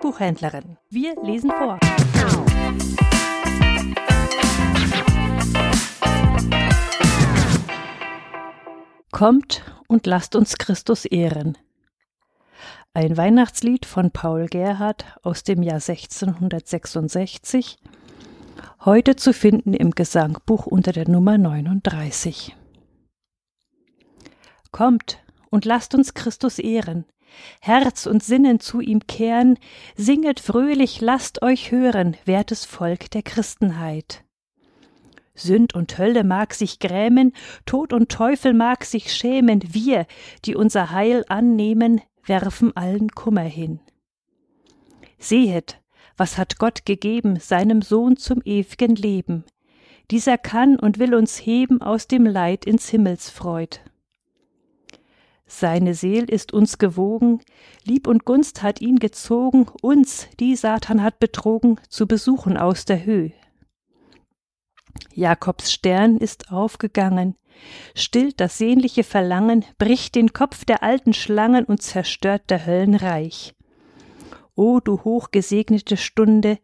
Buchhändlerin. Wir lesen vor. Kommt und lasst uns Christus ehren. Ein Weihnachtslied von Paul Gerhardt aus dem Jahr 1666, heute zu finden im Gesangbuch unter der Nummer 39. Kommt und lasst uns Christus ehren, Herz und Sinnen zu ihm kehren, singet fröhlich, lasst euch hören, wertes Volk der Christenheit. Sünd und Hölle mag sich grämen, Tod und Teufel mag sich schämen, wir, die unser Heil annehmen, werfen allen Kummer hin. Sehet, was hat Gott gegeben, seinem Sohn zum ew'gen Leben. Dieser kann und will uns heben aus dem Leid ins Himmelsfreud. Seine Seel ist uns gewogen, Lieb und Gunst hat ihn gezogen, uns, die Satan hat betrogen, zu besuchen aus der Höh. Jakobs Stern ist aufgegangen, stillt das sehnliche Verlangen, bricht den Kopf der alten Schlangen und zerstört der Höllen Reich. O du hochgesegnete Stunde,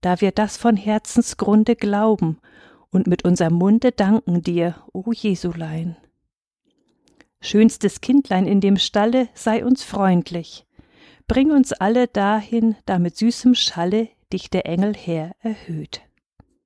da wir das von Herzensgrunde glauben und mit unserem Munde danken dir, o Jesulein. Schönstes Kindlein in dem Stalle, sei uns freundlich. Bring uns alle dahin, da mit süßem Schalle dich der Engel Herr erhöht.